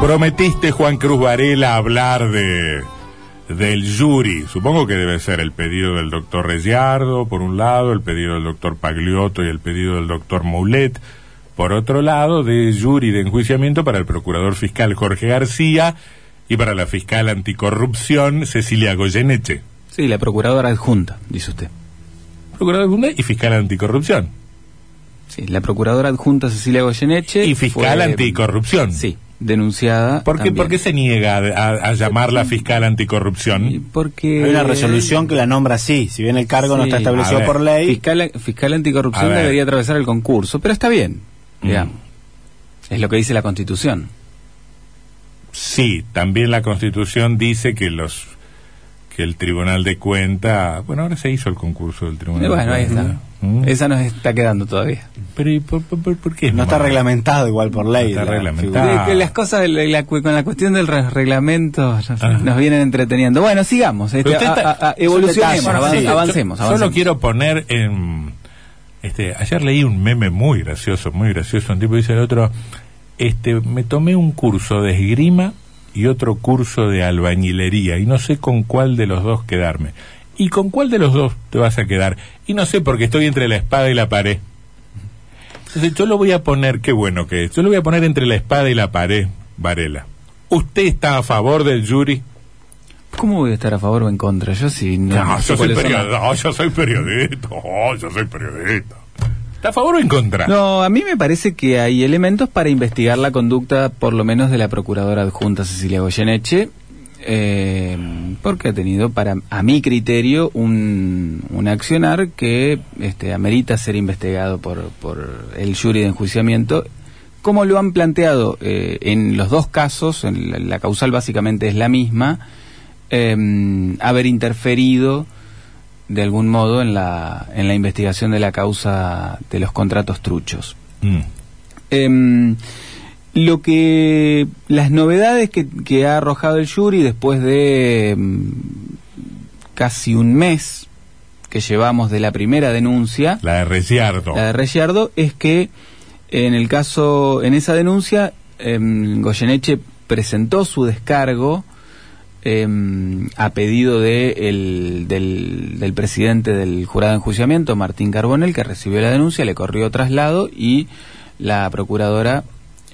Prometiste, Juan Cruz Varela, hablar de del jury. Supongo que debe ser el pedido del doctor Reyardo, por un lado, el pedido del doctor Pagliotto y el pedido del doctor Moulet, por otro lado, de jury de enjuiciamiento para el procurador fiscal Jorge García y para la fiscal anticorrupción Cecilia Goyeneche. Sí, la procuradora adjunta, dice usted. Procuradora adjunta y fiscal anticorrupción. Sí, la procuradora adjunta Cecilia Goyeneche. Y fiscal fue, anticorrupción. Sí, denunciada. ¿Por qué, también. ¿Por qué se niega a, a llamarla fiscal anticorrupción? Porque Hay una resolución que la nombra así, si bien el cargo no está establecido por ley. Fiscal, fiscal anticorrupción debería atravesar el concurso, pero está bien. digamos. Es lo que dice la Constitución. Sí, también la Constitución dice que los que el Tribunal de Cuenta, bueno, ahora se hizo el concurso del Tribunal. Bueno, de ahí está. ¿Mm? Esa nos está quedando todavía. Pero ¿y por, por- por- por qué? No está reglamentado igual por ley. está la reglamentado. Ah. Las cosas, la- la con la cuestión del re- reglamento nos, Ajá. nos vienen entreteniendo. Bueno, sigamos. este, a- a- a- evolucionemos, Sí, avancemos, yo avancemos. Solo quiero poner en. Este, ayer leí un meme muy gracioso, muy gracioso. Un tipo dice el otro: este, Me tomé un curso de esgrima y otro curso de albañilería y no sé con cuál de los dos quedarme. ¿Y con cuál de los dos te vas a quedar? Y no sé porque estoy entre la espada y la pared. Entonces yo lo voy a poner, qué bueno que es, yo lo voy a poner entre la espada y la pared, Varela. ¿Usted está a favor del jury? ¿Cómo voy a estar a favor o en contra? Yo sí. No, No, no yo, soy periodista, yo soy periodista, yo soy periodista. ¿Está a favor o en contra? No, a mí me parece que hay elementos para investigar la conducta, por lo menos de la procuradora adjunta Cecilia Goyeneche, eh, porque ha tenido, para a mi criterio, un, un accionar que este, amerita ser investigado por, por el jury de enjuiciamiento. Como lo han planteado eh, en los dos casos, en la, causal básicamente es la misma, eh, haber interferido de algún modo en la, en la investigación de la causa de los contratos truchos. Mm. Em, lo que las novedades que, que ha arrojado el jury después de em, casi un mes que llevamos de la primera denuncia, La de Reciardo. la de Reyardo, es que en el caso, en esa denuncia, em, Goyeneche presentó su descargo em, a pedido de el- del, del presidente del jurado de enjuiciamiento, Martín Carbonel, que recibió la denuncia, le corrió traslado y la procuradora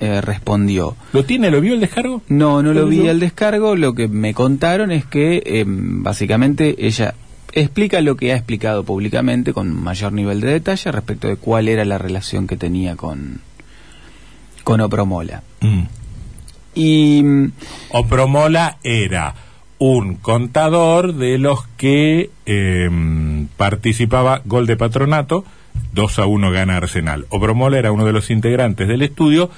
eh, respondió. ¿Lo tiene? ¿Lo vio el descargo? No, no lo ¿Lo vi vio? al descargo. Lo que me contaron es que em, básicamente ella explica lo que ha explicado públicamente con mayor nivel de detalle respecto de cuál era la relación que tenía con, con Opromola. Mm. Y mm, Opromola era un contador de los que eh, participaba Gol de Patronato, 2 a 1 gana Arsenal. Opromola era uno de los integrantes del estudio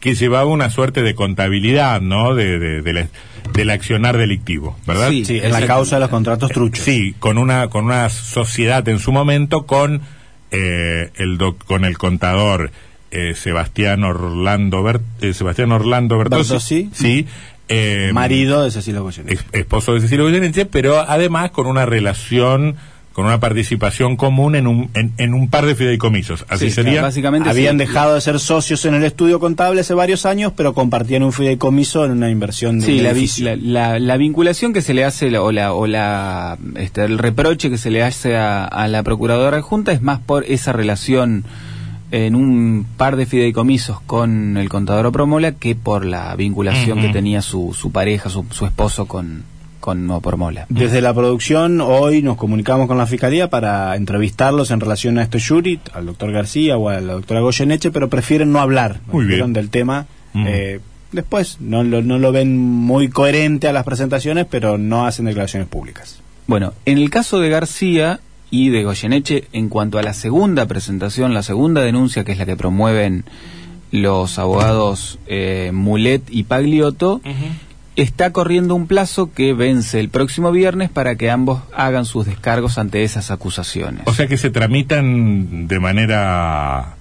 que llevaba una suerte de contabilidad, ¿no? De, de- de la- del accionar delictivo, ¿verdad? Sí, Sí, en la causa de los contratos truchos. Sí, con una con una sociedad en su momento con eh, el doc- con el contador eh, Sebastián Orlando Ber- eh, Sebastián Orlando Bertossi, Bertossi. sí, eh, Marido de Cecilia Goyeneche. esposo de Cecilia Goyeneche, pero además con una relación, con una participación común en un en, en un par de fideicomisos. Así Sí, sería. básicamente Habían sí. dejado de ser socios en el estudio contable hace varios años, pero compartían un fideicomiso en una inversión de Sí, la, la, la- la vinculación que se le hace o la o la este, el reproche que se le hace a, a la procuradora adjunta es más por esa relación en un par de fideicomisos con el contador Opromola que por la vinculación que tenía su, su pareja, su, su esposo con con Opromola. Desde la producción, hoy nos comunicamos con la Fiscalía para entrevistarlos en relación a este jury, al doctor García o a la doctora Goyeneche, pero prefieren no hablar Muy bien. del tema. Eh, después, no lo, no lo ven muy coherente a las presentaciones, pero no hacen declaraciones públicas. Bueno, en el caso de García y de Goyeneche, en cuanto a la segunda presentación, la segunda denuncia, que es la que promueven los abogados eh, Mulet y Pagliotto, está corriendo un plazo que vence el próximo viernes para que ambos hagan sus descargos ante esas acusaciones. O sea que se tramitan de manera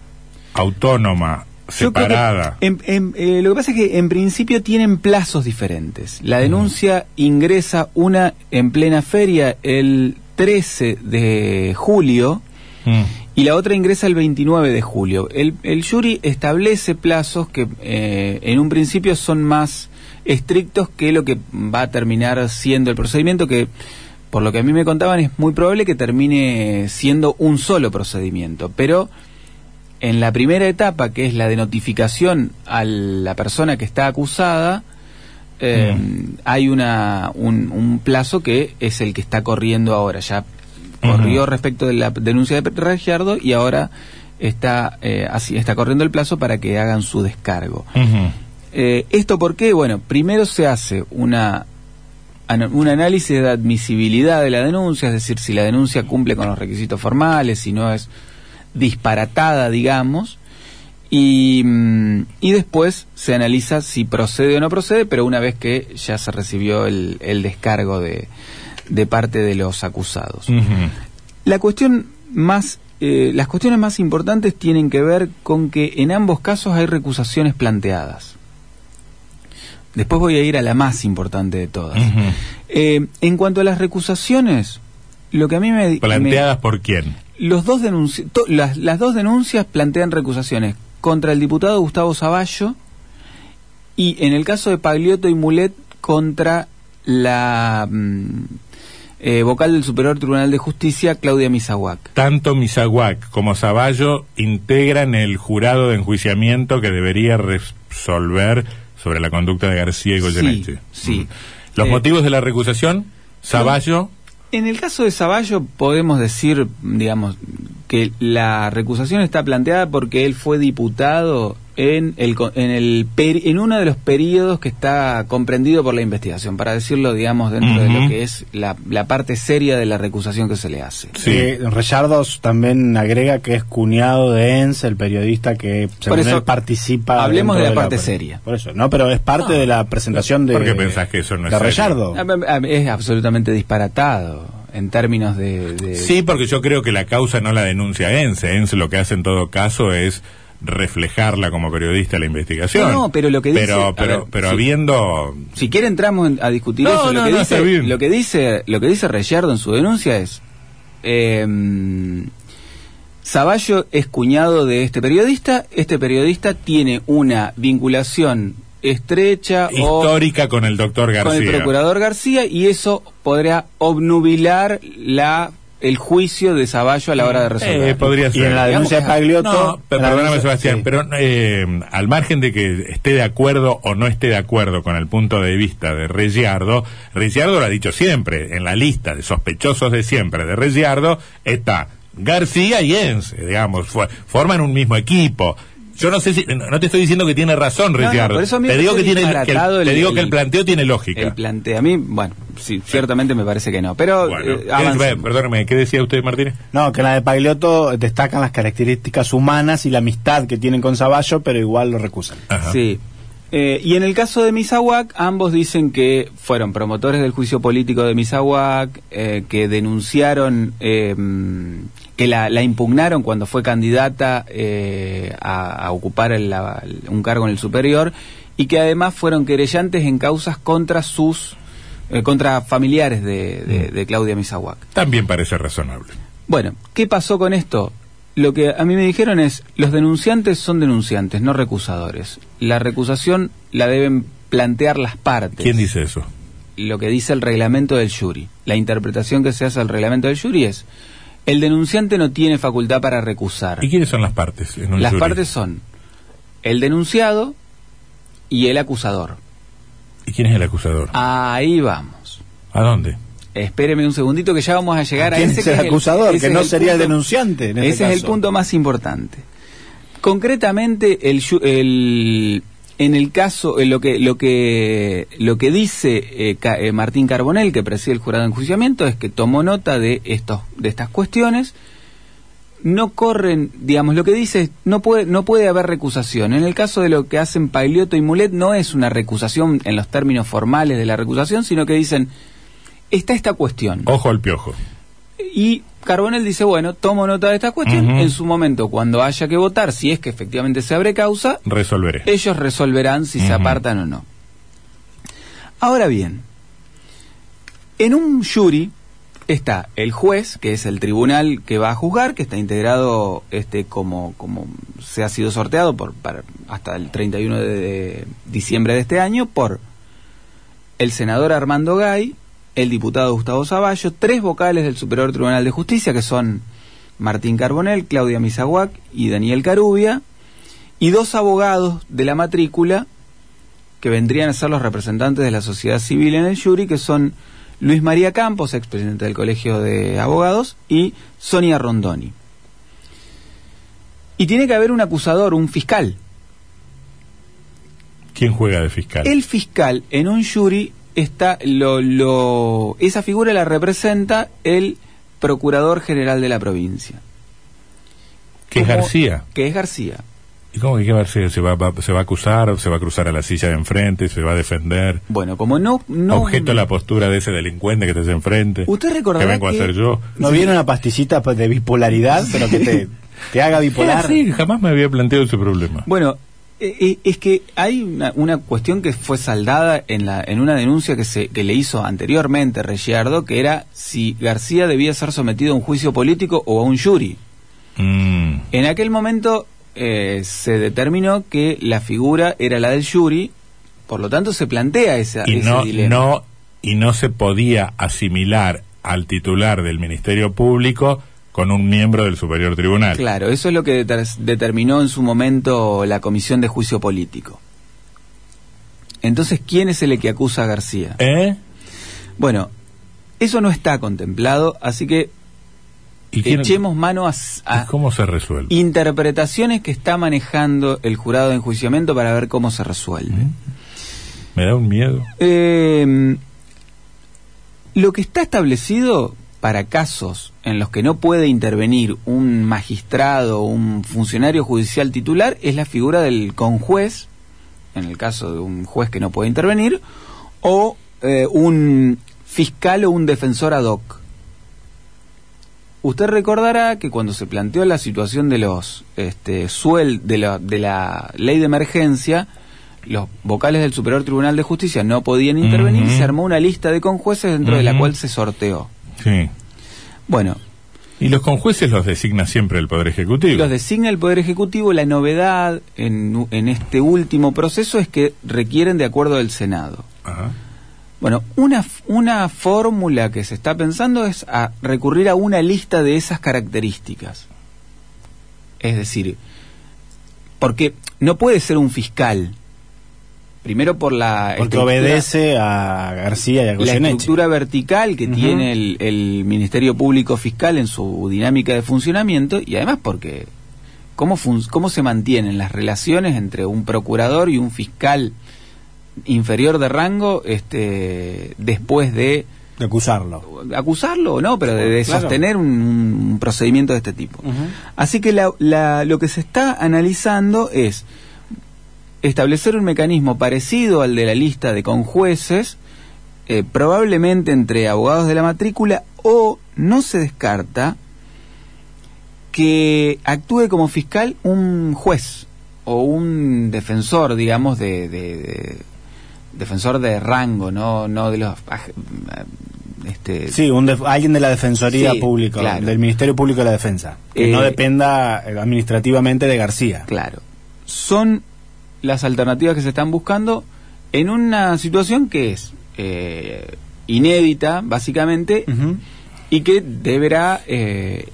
autónoma, separada. en- en- eh, lo que pasa es que en principio tienen plazos diferentes. La denuncia ingresa una en plena feria el 13 de julio Mm. y la otra ingresa el 29 de julio. El, el jury establece plazos que eh, en un principio son más estrictos que lo que va a terminar siendo el procedimiento, que por lo que a mí me contaban es muy probable que termine siendo un solo procedimiento. Pero en la primera etapa, que es la de notificación a la persona que está acusada, eh, hay una, un, un plazo que es el que está corriendo ahora. Ya corrió respecto de la denuncia de Regiardo y ahora está, eh, así, está corriendo el plazo para que hagan su descargo. Eh, ¿Esto por qué? Bueno, primero se hace una, un análisis de admisibilidad de la denuncia, es decir, si la denuncia cumple con los requisitos formales, si no es disparatada, digamos, y, mm, y después se analiza si procede o no procede, pero una vez que ya se recibió el, el descargo de, de parte de los acusados. La cuestión más, eh, las cuestiones más importantes tienen que ver con que en ambos casos hay recusaciones planteadas. Después voy a ir a la más importante de todas. Eh, en cuanto a las recusaciones, lo que a mí me... me- ¿Planteadas por quién? los dos las, las dos denuncias plantean recusaciones contra el diputado Gustavo Zavallo y en el caso de Pagliotto y Mulet contra la mm, eh, vocal del Superior Tribunal de Justicia, Claudia Misahuac. Tanto Misahuac como Zavallo integran el jurado de enjuiciamiento que debería resolver sobre la conducta de García y Goyeneche. Sí, sí. Mm. Los Eh, motivos de la recusación, Zavallo, En el caso de Zavallo podemos decir, digamos, que la recusación está planteada porque él fue diputado en el co- en el peri- en uno de los periodos que está comprendido por la investigación, para decirlo, digamos, dentro de lo que es la, la parte seria de la recusación que se le hace. Sí. Eh, también agrega que es cuñado de Enz, el periodista que según eso, él participa. hablemos de la parte seria. Por eso, no, pero es parte de la presentación de. ¿Por qué pensás que eso no es de? Ah, ah, Es absolutamente disparatado en términos de... de- Sí, porque yo creo que la causa no la denuncia Ense. Ense lo que hace en todo caso es reflejarla como periodista la investigación. No, no, pero lo que dice- Pero, pero, ver, pero habiendo... Si quiere entramos en- a discutir No, eso. Lo que dice, lo que dice, lo que dice Reyardo en su denuncia es, eh, Zavallo es cuñado de este periodista. Este periodista tiene una vinculación estrecha o Histórica con el doctor García. con el procurador García y eso podrá obnubilar la el juicio de Zavallo a la hora de resolver. Eh, podría Y ser. en la denuncia de Pagliotto. No, perdóname denuncia- Sebastián, sí. pero eh, al margen de que esté de acuerdo o no esté de acuerdo con el punto de vista de Reyardo, Reyardo lo ha dicho siempre, en la lista de sospechosos de siempre de Reyardo está García y Enz, digamos, fue- forman un mismo equipo. Yo no sé si, no no te estoy diciendo que tiene razón No, no, me te digo que tiene, que el- disparatado el- te digo que el planteo tiene lógica. el plantea a mí, bueno, sí, ciertamente me parece que no, pero bueno, eh, ¿qué- avancemos. perdóneme, ¿qué decía usted Martínez? No, que en la de Pagliotto destacan las características humanas y la amistad que tienen con Zavallo, pero igual lo recusan. Ajá. Sí. Eh, y en el caso de Misahuac, ambos dicen que fueron promotores del juicio político de Misahuac, eh, que denunciaron, eh, que la, la impugnaron cuando fue candidata eh, a, a ocupar el- la- un cargo en el superior, y que además fueron querellantes en causas contra sus, eh, contra familiares de, de- de Claudia Misahuac. También parece razonable. Bueno, ¿qué pasó con esto? Lo que a mí me dijeron es, los denunciantes son denunciantes, no recusadores. La recusación la deben plantear las partes. ¿Quién dice eso? Lo que dice el reglamento del jury. La interpretación que se hace al reglamento del jury es, el denunciante no tiene facultad para recusar. ¿Y quiénes son las partes? en un Las jury? partes son el denunciado y el acusador. ¿Y quién es el acusador? Ahí vamos. ¿A dónde? Espéreme un segundito que ya vamos a llegar a ¿Quién ese es que el es acusador? ese Que es no el sería el punto- denunciante, en este ese es el punto más importante. Concretamente, el, el- en el caso, en lo que lo que lo que dice eh, Ca- eh, Martín Carbonell, que preside el jurado de enjuiciamiento, es que tomó nota de estos de estas cuestiones, no corren, digamos, lo que dice es, no puede, no puede haber recusación. En el caso de lo que hacen Pagliotto y Mulet, no es una recusación en los términos formales de la recusación, sino que dicen, está esta cuestión. Ojo al piojo. Y Carbonell dice, bueno, tomo nota de esta cuestión, en su momento, cuando haya que votar, si es que efectivamente se abre causa, Resolveré. ellos resolverán si se apartan o no. Ahora bien, en un jury está el juez, que es el tribunal que va a juzgar, que está integrado este como, como se ha sido sorteado por, para- hasta el 31 de, de diciembre de este año por el senador Armando Gay, el diputado Gustavo Zavallo, tres vocales del Superior Tribunal de Justicia, que son Martín Carbonell, Claudia Misaguac y Daniel Carubia, y dos abogados de la matrícula que vendrían a ser los representantes de la sociedad civil en el jury, que son Luis María Campos, expresidente del Colegio de Abogados, y Sonia Rondoni. Y tiene que haber un acusador, un fiscal. ¿Quién juega de fiscal? El fiscal en un jury está lo, lo esa figura la representa el procurador general de la provincia. que es García. Que es García. ¿Y cómo que García? ¿Se va, va- ¿Se va a acusar? ¿Se va a cruzar a la silla de enfrente? ¿Se va a defender? Bueno, como no no Objeto a la postura de ese delincuente que te hace enfrente. Usted recordará Que vengo a que- hacer yo. ¿No viene una pastillita de bipolaridad, pero que te, te haga bipolar? Sí, jamás me había planteado ese problema. Bueno, es que hay una, una cuestión que fue saldada en, la, en una denuncia que, se, que le hizo anteriormente Regiardo, que era si García debía ser sometido a un juicio político o a un jury. Mm. En aquel momento eh, se determinó que la figura era la del jury, por lo tanto se plantea esa, y ese no, dilema. no y no se podía asimilar al titular del Ministerio Público con un miembro del Superior Tribunal. Claro, eso es lo que deter- determinó en su momento la Comisión de Juicio Político. Entonces, ¿quién es el que acusa a García? ¿Eh? Bueno, eso no está contemplado, así que ¿Y quién- echemos mano a, s- a ¿Y cómo se resuelve? interpretaciones que está manejando el jurado de enjuiciamiento para ver cómo se resuelve. ¿Mm? Me da un miedo. Eh, lo que está establecido para casos en los que no puede intervenir un magistrado o un funcionario judicial titular es la figura del conjuez, en el caso de un juez que no puede intervenir, o eh, un fiscal o un defensor ad hoc. Usted recordará que cuando se planteó la situación de los este, suel de la, de la ley de emergencia, los vocales del Superior Tribunal de Justicia no podían intervenir, Ujú. se armó una lista de conjueces dentro de la cual se sorteó. Sí. Bueno, Y los conjueces los designa siempre el Poder Ejecutivo. los designa el Poder Ejecutivo. La novedad en, en este último proceso es que requieren de acuerdo del Senado. Ajá. Bueno, una, una fórmula que se está pensando es a recurrir a una lista de esas características. Es decir, porque no puede ser un fiscal. Primero por la Porque obedece a García y a la estructura vertical que tiene el, el Ministerio Público Fiscal en su dinámica de funcionamiento y además porque cómo, fun- cómo se mantienen las relaciones entre un procurador y un fiscal inferior de rango este después de De acusarlo. acusarlo o no, pero de, de Claro. sostener un, un procedimiento de este tipo. Así que la- la- lo que se está analizando es establecer un mecanismo parecido al de la lista de conjueces, eh, probablemente entre abogados de la matrícula, o no se descarta que actúe como fiscal un juez o un defensor, digamos, de, de- de- defensor de rango, no, no de los aj- este, Sí, un def- alguien de la Defensoría Sí, Pública, claro. del Ministerio Público de la Defensa, que Eh, no dependa eh, administrativamente de García. Claro. Son las alternativas que se están buscando en una situación que es eh, inédita, básicamente, y que deberá eh,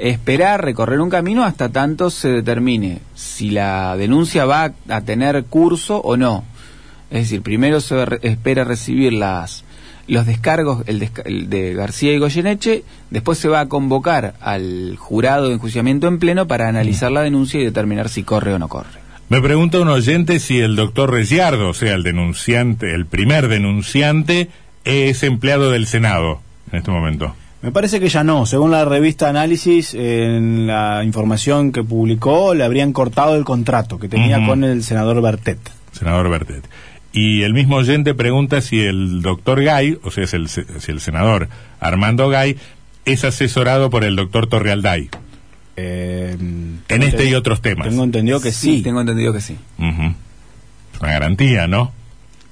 esperar recorrer un camino hasta tanto se determine si la denuncia va a tener curso o no. Es decir, primero se re- espera recibir las los descargos el, desca- el de García y Goyeneche, después se va a convocar al jurado de enjuiciamiento en pleno para analizar la denuncia y determinar si corre o no corre. Me pregunta un oyente si el doctor Reyardo, o sea, el denunciante, el primer denunciante, es empleado del Senado en este momento. Me parece que ya no. Según la revista Análisis, en la información que publicó, le habrían cortado el contrato que tenía con el senador Bertet. senador Bertet. Y el mismo oyente pregunta si el doctor Gay, o sea, el, se- si el senador Armando Gay, es asesorado por el doctor Torrealday Eh, en este y otros temas. Tengo entendido que sí. tengo entendido que sí. Es una garantía, ¿no?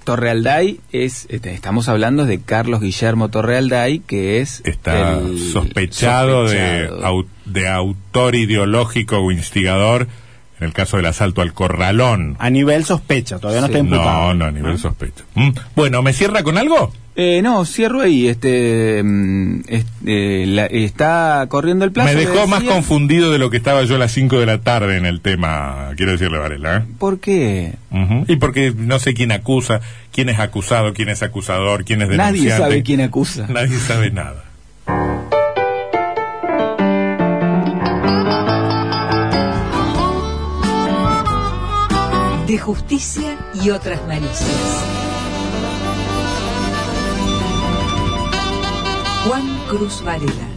Torrealday es, este, estamos hablando de Carlos Guillermo Torrealday, que es Está el sospechado, De, au- de autor ideológico o instigador en el caso del asalto al corralón. A nivel sospecha, todavía no Sí. está imputado. No, no, a nivel sospecho. Mm. Bueno, ¿me cierra con algo? Eh, no, cierro ahí. Este, mm, eh, la- está corriendo el plazo. Me dejó más confundido de lo que estaba yo a las 5 de la tarde en el tema, quiero decirle, Varela. ¿eh? ¿Por qué? Y porque no sé quién acusa, quién es acusado, quién es acusador, quién es denunciante. Nadie sabe quién acusa. Nadie sabe nada. De justicia y otras malicias. Juan Cruz Varela.